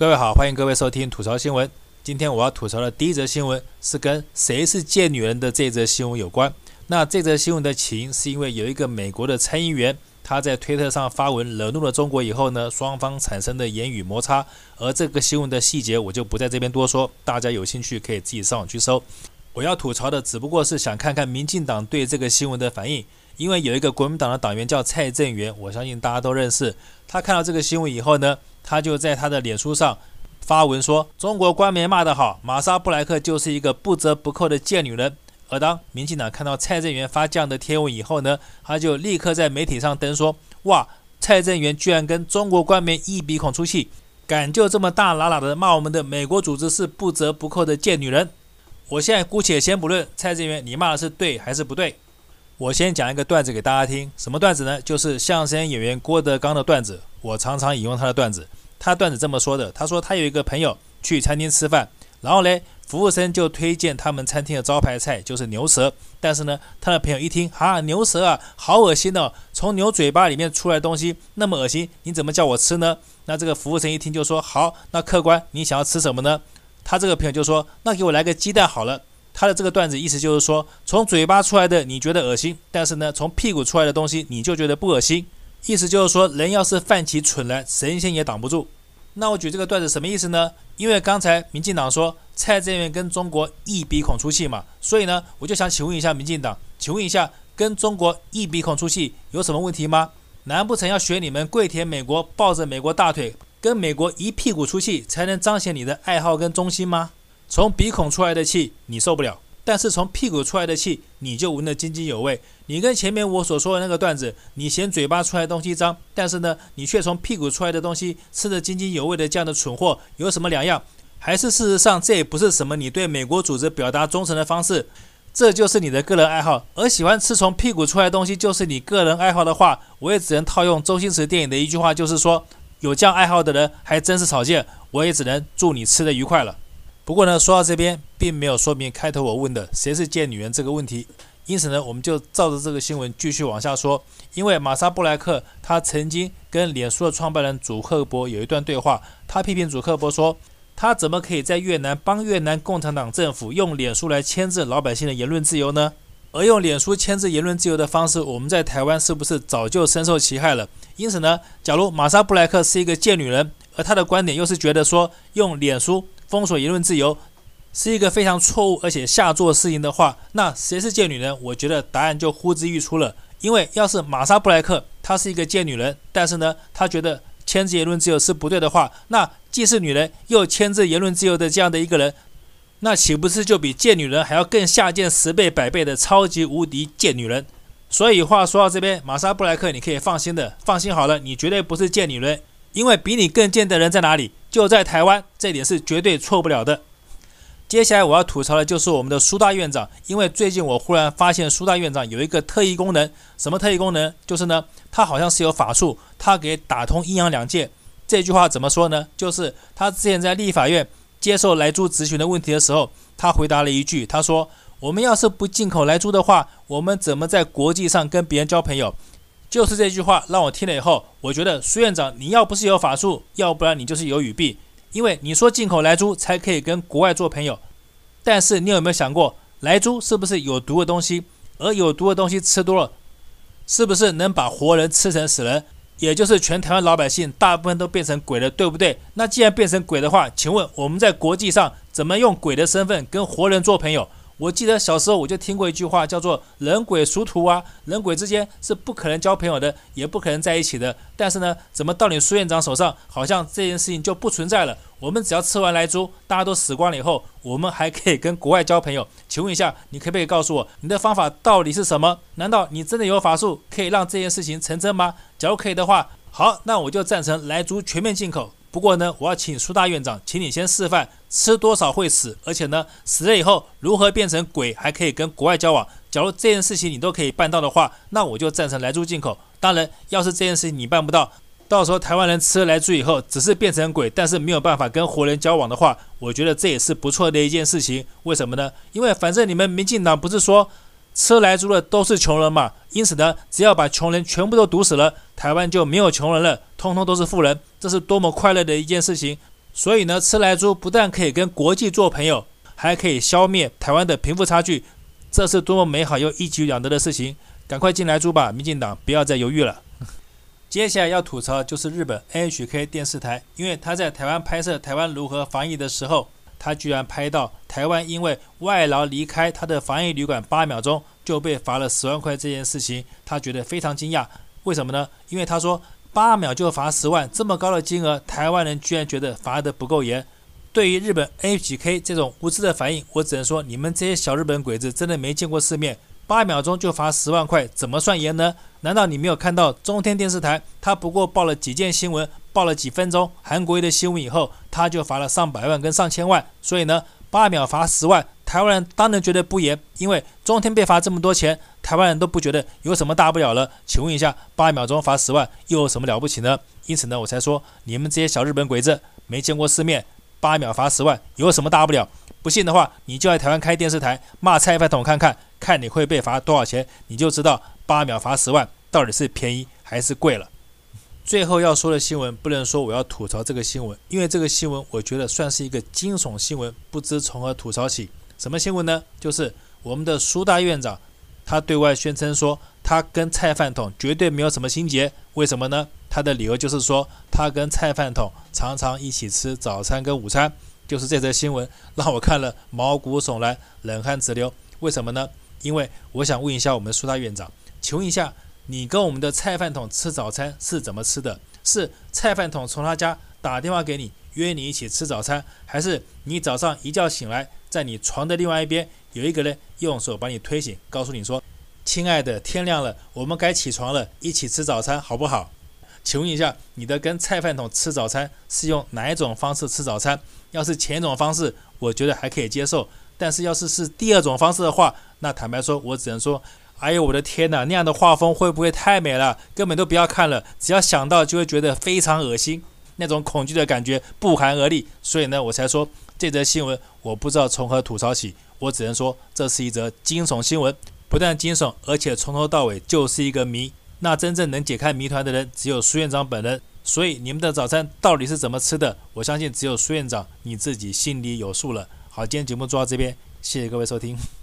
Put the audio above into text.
各位好，欢迎各位收听吐槽新闻。今天我要吐槽的第一则新闻是跟“谁是贱女人”的这则新闻有关。那这则新闻的起因是因为有一个美国的参议员他在推特上发文惹怒了中国以后呢，双方产生的言语摩擦。而这个新闻的细节我就不在这边多说，大家有兴趣可以自己上网去搜。我要吐槽的只不过是想看看民进党对这个新闻的反应。因为有一个国民党的党员叫蔡正元，我相信大家都认识。他看到这个新闻以后呢，他就在他的脸书上发文说：“中国官媒骂得好，玛莎布莱克就是一个不折不扣的贱女人。”而当民进党看到蔡正元发这样的贴文以后呢，他就立刻在媒体上登说：“哇，蔡正元居然跟中国官媒一鼻孔出气，敢就这么大喇喇的骂我们的美国组织是不折不扣的贱女人。”我现在姑且先不论蔡正元你骂的是对还是不对。我先讲一个段子给大家听，什么段子呢？就是相声演员郭德纲的段子。我常常引用他的段子。他段子这么说的：他说他有一个朋友去餐厅吃饭，然后嘞，服务生就推荐他们餐厅的招牌菜就是牛舌。但是呢，他的朋友一听，啊，牛舌啊，好恶心哦，从牛嘴巴里面出来东西那么恶心，你怎么叫我吃呢？那这个服务生一听就说，好，那客官你想要吃什么呢？他这个朋友就说，那给我来个鸡蛋好了。他的这个段子意思就是说，从嘴巴出来的你觉得恶心，但是呢，从屁股出来的东西你就觉得不恶心。意思就是说，人要是犯起蠢来，神仙也挡不住。那我举这个段子什么意思呢？因为刚才民进党说蔡正元跟中国一鼻孔出气嘛，所以呢，我就想请问一下民进党，请问一下，跟中国一鼻孔出气有什么问题吗？难不成要学你们跪舔美国，抱着美国大腿，跟美国一屁股出气，才能彰显你的爱好跟忠心吗？从鼻孔出来的气你受不了，但是从屁股出来的气你就闻得津津有味。你跟前面我所说的那个段子，你嫌嘴巴出来东西脏，但是呢，你却从屁股出来的东西吃得津津有味的这样的蠢货有什么两样？还是事实上这也不是什么你对美国组织表达忠诚的方式？这就是你的个人爱好，而喜欢吃从屁股出来的东西就是你个人爱好的话，我也只能套用周星驰电影的一句话，就是说有这样爱好的人还真是少见。我也只能祝你吃得愉快了。不过呢，说到这边，并没有说明开头我问的谁是贱女人这个问题。因此呢，我们就照着这个新闻继续往下说。因为玛莎布莱克他曾经跟脸书的创办人祖克伯有一段对话，他批评祖克伯说，他怎么可以在越南帮越南共产党政府用脸书来牵制老百姓的言论自由呢？而用脸书牵制言论自由的方式，我们在台湾是不是早就深受其害了？因此呢，假如玛莎布莱克是一个贱女人，而他的观点又是觉得说用脸书封锁言论自由是一个非常错误而且下作的事情的话，那谁是贱女人？我觉得答案就呼之欲出了。因为要是玛莎布莱克她是一个贱女人，但是呢，她觉得牵制言论自由是不对的话，那既是女人又牵制言论自由的这样的一个人，那岂不是就比贱女人还要更下贱十倍百倍的超级无敌贱女人？所以话说到这边，玛莎布莱克你可以放心的放心好了，你绝对不是贱女人。因为比你更贱的人在哪里？就在台湾，这点是绝对错不了的。接下来我要吐槽的就是我们的苏大院长，因为最近我忽然发现苏大院长有一个特异功能，什么特异功能？就是呢，他好像是有法术，他给打通阴阳两界。这句话怎么说呢？就是他之前在立法院接受莱猪质询的问题的时候，他回答了一句，他说：“我们要是不进口莱猪的话，我们怎么在国际上跟别人交朋友？”就是这句话让我听了以后，我觉得苏院长，你要不是有法术，要不然你就是有语病。因为你说进口莱猪才可以跟国外做朋友，但是你有没有想过，莱猪是不是有毒的东西？而有毒的东西吃多了，是不是能把活人吃成死人？也就是全台湾老百姓大部分都变成鬼了，对不对？那既然变成鬼的话，请问我们在国际上怎么用鬼的身份跟活人做朋友？我记得小时候我就听过一句话，叫做“人鬼殊途”啊，人鬼之间是不可能交朋友的，也不可能在一起的。但是呢，怎么到你苏院长手上，好像这件事情就不存在了？我们只要吃完莱猪，大家都死光了以后，我们还可以跟国外交朋友？请问一下，你可不可以告诉我，你的方法到底是什么？难道你真的有法术可以让这件事情成真吗？假如可以的话，好，那我就赞成莱猪全面进口。不过呢，我要请苏大院长，请你先示范吃多少会死，而且呢，死了以后如何变成鬼，还可以跟国外交往。假如这件事情你都可以办到的话，那我就赞成来猪进口。当然，要是这件事情你办不到，到时候台湾人吃了来猪以后只是变成鬼，但是没有办法跟活人交往的话，我觉得这也是不错的一件事情。为什么呢？因为反正你们民进党不是说。吃来猪的都是穷人嘛，因此呢，只要把穷人全部都毒死了，台湾就没有穷人了，通通都是富人，这是多么快乐的一件事情。所以呢，吃来猪不但可以跟国际做朋友，还可以消灭台湾的贫富差距，这是多么美好又一举两得的事情！赶快进来猪吧，民进党不要再犹豫了。接下来要吐槽就是日本 NHK 电视台，因为他在台湾拍摄台湾如何防疫的时候，他居然拍到台湾因为外劳离开他的防疫旅馆八秒钟就被罚了十万块这件事情，他觉得非常惊讶。为什么呢？因为他说。八秒就罚十万，这么高的金额，台湾人居然觉得罚得不够严。对于日本 NHK 这种无知的反应，我只能说，你们这些小日本鬼子真的没见过世面。八秒钟就罚十万块，怎么算严呢？难道你没有看到中天电视台？他不过报了几件新闻，报了几分钟韩国的新闻以后，他就罚了上百万跟上千万。所以呢，八秒罚十万。台湾人当然觉得不严，因为中天被罚这么多钱，台湾人都不觉得有什么大不了了。请问一下，八秒钟罚十万又有什么了不起呢？因此呢，我才说你们这些小日本鬼子没见过世面，八秒罚十万有什么大不了？不信的话，你就在台湾开电视台骂蔡饭桶看看，看你会被罚多少钱，你就知道八秒罚十万到底是便宜还是贵了。最后要说的新闻，不能说我要吐槽这个新闻，因为这个新闻我觉得算是一个惊悚新闻，不知从何吐槽起。什么新闻呢？就是我们的苏大院长，他对外宣称说，他跟蔡饭桶绝对没有什么心结。为什么呢？他的理由就是说，他跟蔡饭桶常常一起吃早餐跟午餐。就是这则新闻让我看了毛骨悚然、冷汗直流。为什么呢？因为我想问一下我们苏大院长，请问一下，你跟我们的菜饭桶吃早餐是怎么吃的？是菜饭桶从他家打电话给你，约你一起吃早餐，还是你早上一觉醒来？在你床的另外一边有一个人用手把你推醒，告诉你说：“亲爱的，天亮了，我们该起床了，一起吃早餐，好不好？”请问一下，你的跟菜饭桶吃早餐是用哪一种方式吃早餐？要是前一种方式，我觉得还可以接受；但是要是是第二种方式的话，那坦白说，我只能说：“ 哎呦，我的天哪，那样的画风会不会太美了？根本都不要看了，只要想到就会觉得非常恶心，那种恐惧的感觉不寒而栗。”所以呢，我才说。这则新闻我不知道从何吐槽起，我只能说这是一则惊悚新闻，不但惊悚，而且从头到尾就是一个谜。那真正能解开谜团的人只有苏院长本人。所以你们的早餐到底是怎么吃的？我相信只有苏院长你自己心里有数了。好，今天节目做到这边，谢谢各位收听。